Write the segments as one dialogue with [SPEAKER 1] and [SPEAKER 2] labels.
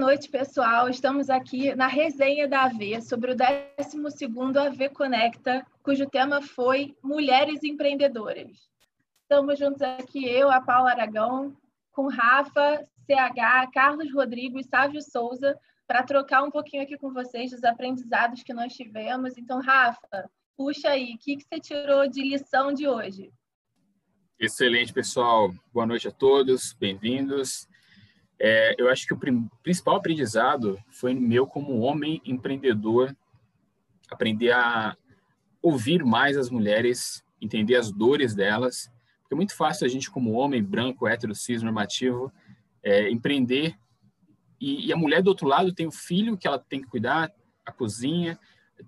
[SPEAKER 1] noite, pessoal. Estamos aqui na resenha da AV sobre o 12º AV Conecta, cujo tema foi Mulheres Empreendedoras. Estamos juntos aqui, eu, a Paula Aragão, com Rafa, CH, Carlos Rodrigo e Sávio Souza, para trocar um pouquinho aqui com vocês dos aprendizados que nós tivemos. Então, Rafa, puxa aí, o que, que você tirou de lição de hoje?
[SPEAKER 2] Excelente, pessoal. Boa noite a todos, bem-vindos. É, eu acho que o principal aprendizado foi meu como homem empreendedor, aprender a ouvir mais as mulheres, entender as dores delas, porque é muito fácil a gente, como homem branco, hétero, cis, normativo, é, empreender e, e, a mulher do outro lado tem o filho que ela tem que cuidar, a cozinha,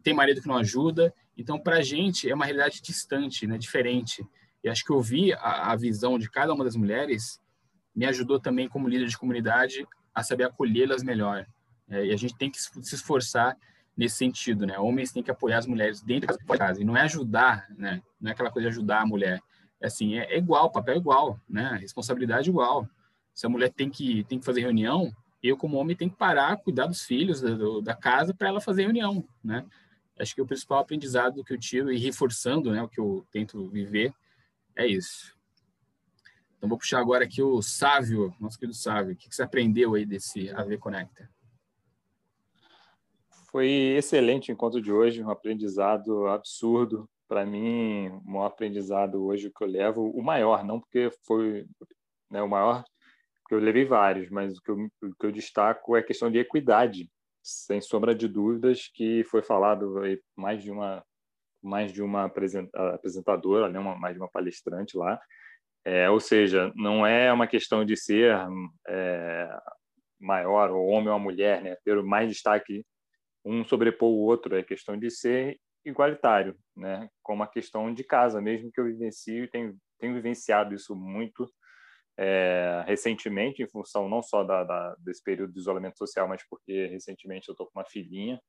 [SPEAKER 2] tem marido que não ajuda, então para a gente é uma realidade distante, né, diferente. E acho que ouvir a, a visão de cada uma das mulheres me ajudou também, como líder de comunidade, a saber acolhê-las melhor. É, e a gente tem que se esforçar nesse sentido, né? Homens têm que apoiar as mulheres dentro da casa e não é ajudar, né? Não é aquela coisa de ajudar a mulher. É assim, é, é igual, papel é igual, né? Responsabilidade é igual. Se a mulher tem que tem que fazer reunião, eu como homem tenho que parar, cuidar dos filhos da, da casa para ela fazer reunião, né? Acho que o principal aprendizado que eu tiro e reforçando, né, o que eu tento viver é isso. Então, vou puxar agora aqui o Sávio, nosso querido Sávio. O que você aprendeu aí desse AV Conecta?
[SPEAKER 3] Foi excelente o encontro de hoje, um aprendizado absurdo. Para mim, um aprendizado hoje que eu levo, o maior, não porque foi né, o maior, porque eu levei vários, mas o que, eu, o que eu destaco é a questão de equidade, sem sombra de dúvidas, que foi falado mais de uma mais de uma apresentadora, né, uma, mais de uma palestrante lá, é, ou seja, não é uma questão de ser é, maior, ou homem ou mulher, né? ter mais destaque, um sobrepor o outro, é questão de ser igualitário, né? como a questão de casa, mesmo que eu vivencio, tenho, tenho vivenciado isso muito é, recentemente, em função não só da, da, desse período de isolamento social, mas porque recentemente eu estou com uma filhinha,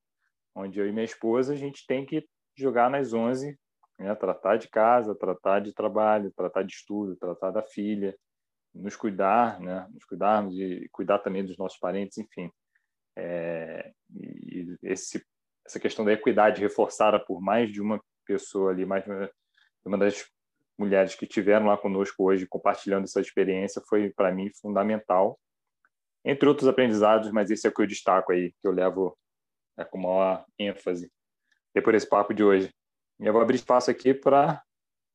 [SPEAKER 3] onde eu e minha esposa, a gente tem que jogar nas 11 né? tratar de casa, tratar de trabalho, tratar de estudo, tratar da filha, nos cuidar, né? nos cuidarmos e cuidar também dos nossos parentes, enfim. É, e esse, essa questão da equidade reforçada por mais de uma pessoa ali, mais uma, uma das mulheres que tiveram lá conosco hoje compartilhando essa experiência foi para mim fundamental entre outros aprendizados mas esse é o que eu destaco aí que eu levo é, com maior ênfase depois desse papo de hoje e eu vou abrir espaço aqui para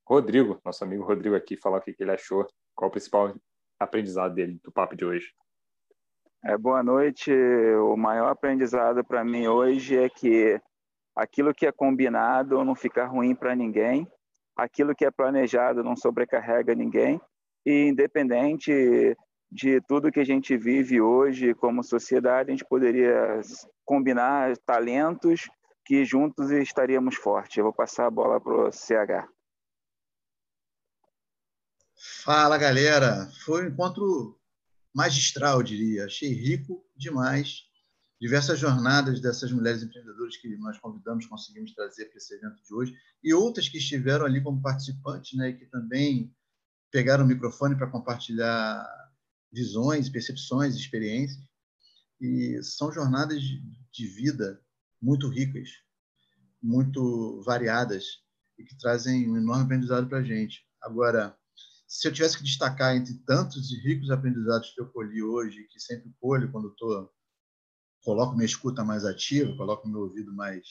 [SPEAKER 3] Rodrigo, nosso amigo Rodrigo aqui, falar o que, ele achou, qual o principal aprendizado dele do papo de hoje.
[SPEAKER 4] É, boa noite. O maior aprendizado para mim hoje é que aquilo que é combinado não fica ruim para ninguém, aquilo que é planejado não sobrecarrega ninguém, e independente de tudo que a gente vive hoje como sociedade, a gente poderia combinar talentos que juntos estaríamos fortes. Eu vou passar a bola para o CH.
[SPEAKER 5] Fala, galera. Foi um encontro magistral, diria. Achei rico demais. Diversas jornadas dessas mulheres empreendedoras que nós convidamos, conseguimos trazer para esse evento de hoje, e outras que estiveram ali como participantes, né, que também pegaram o microfone para compartilhar visões, percepções, experiências. E são jornadas de vida muito ricas, muito variadas e que trazem um enorme aprendizado para a gente. Agora, se eu tivesse que destacar entre tantos e ricos aprendizados que eu colhi hoje, que sempre colho quando estou coloco minha escuta mais ativa, coloco meu ouvido mais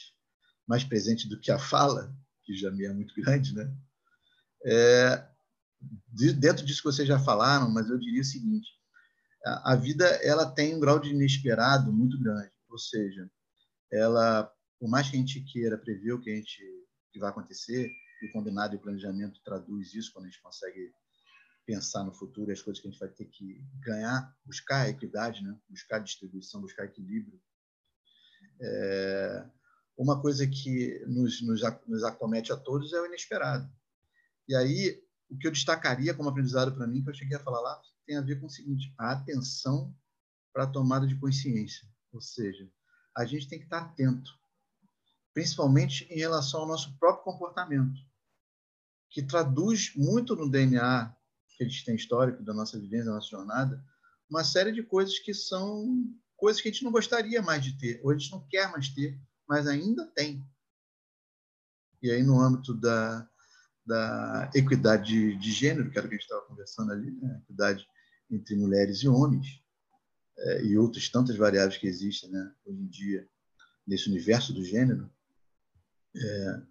[SPEAKER 5] mais presente do que a fala, que já me é muito grande, né? É, dentro disso que vocês já falaram, mas eu diria o seguinte: a, a vida ela tem um grau de inesperado muito grande, ou seja, ela, por mais que a gente queira prever o que a gente que vai acontecer, e o combinado e o planejamento traduz isso quando a gente consegue pensar no futuro as coisas que a gente vai ter que ganhar, buscar a equidade, né? buscar distribuição, buscar equilíbrio. É... Uma coisa que nos, nos, nos acomete a todos é o inesperado. E aí, o que eu destacaria como aprendizado para mim, que eu cheguei a falar lá, tem a ver com o seguinte: a atenção para a tomada de consciência. Ou seja, a gente tem que estar atento, principalmente em relação ao nosso próprio comportamento, que traduz muito no DNA que a gente tem histórico da nossa vivência, da nossa jornada, uma série de coisas que são coisas que a gente não gostaria mais de ter, ou a gente não quer mais ter, mas ainda tem. E aí, no âmbito da, da equidade de, de gênero, que era o que a gente estava conversando ali, né? equidade entre mulheres e homens, é, e outras tantas variáveis que existem né? hoje em dia nesse universo do gênero, é,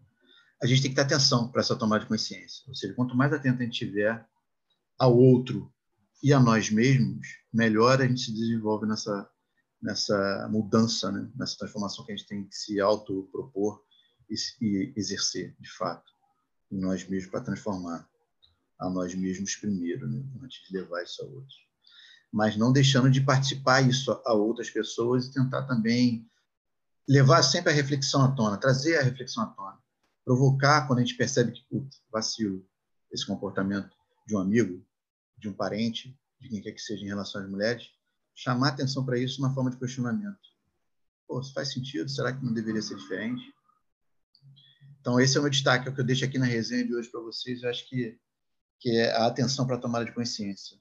[SPEAKER 5] a gente tem que ter atenção para essa tomada de consciência. Ou seja, quanto mais atento a gente tiver ao outro e a nós mesmos, melhor a gente se desenvolve nessa, nessa mudança, né? nessa transformação que a gente tem que se autopropor e, e exercer, de fato, em nós mesmos para transformar a nós mesmos primeiro, né? antes de levar isso a outros. Mas não deixando de participar isso a outras pessoas e tentar também levar sempre a reflexão à tona, trazer a reflexão à tona, provocar quando a gente percebe que, putz, vacilo, esse comportamento de um amigo, de um parente, de quem quer que seja em relação às mulheres, chamar atenção para isso na forma de questionamento. Pô, isso faz sentido? Será que não deveria ser diferente? Então, esse é o meu destaque, é o que eu deixo aqui na resenha de hoje para vocês. Eu acho que, que é a atenção para a tomada de consciência,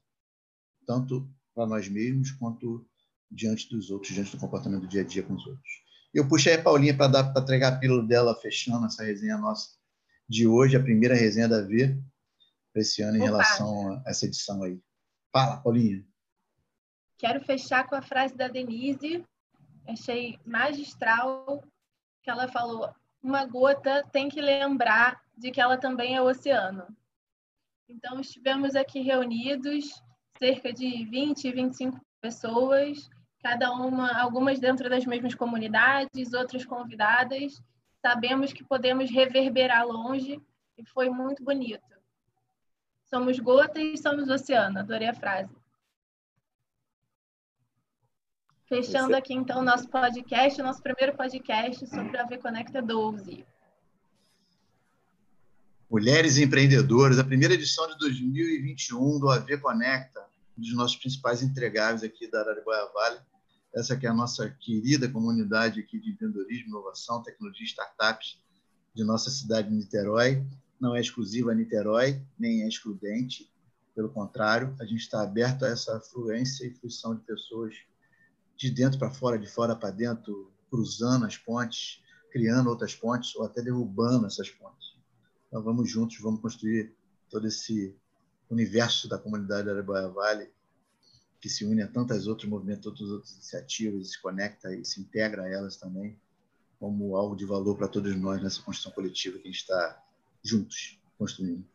[SPEAKER 5] tanto para nós mesmos quanto diante dos outros, diante do comportamento do dia a dia com os outros. Eu puxei a Paulinha para dar para entregar a pílula dela, fechando essa resenha nossa de hoje, a primeira resenha da V para esse ano em Opa. relação a essa edição aí. Fala, Paulinha.
[SPEAKER 1] Quero fechar com a frase da Denise, achei magistral, que ela falou: uma gota tem que lembrar de que ela também é o oceano. Então, estivemos aqui reunidos, cerca de 20, 25 pessoas, cada uma, algumas dentro das mesmas comunidades, outras convidadas. Sabemos que podemos reverberar longe e foi muito bonito. Somos gota e somos oceano. Adorei a frase. Fechando Você... aqui, então, nosso podcast, nosso primeiro podcast sobre a V Conecta 12.
[SPEAKER 5] Mulheres Empreendedoras, a primeira edição de 2021 do AV Conecta, um dos nossos principais entregáveis aqui da Araraguaia Vale. Essa que é a nossa querida comunidade aqui de empreendedorismo, inovação, tecnologia startups de nossa cidade de Niterói. Não é exclusiva a Niterói, nem é excludente. Pelo contrário, a gente está aberto a essa fluência e fruição de pessoas de dentro para fora, de fora para dentro, cruzando as pontes, criando outras pontes ou até derrubando essas pontes. Então vamos juntos, vamos construir todo esse universo da comunidade Araguaia Vale que se une a tantas outros movimentos, tantas outras iniciativas, se conecta e se integra a elas também como algo de valor para todos nós nessa construção coletiva que a gente está juntos construindo.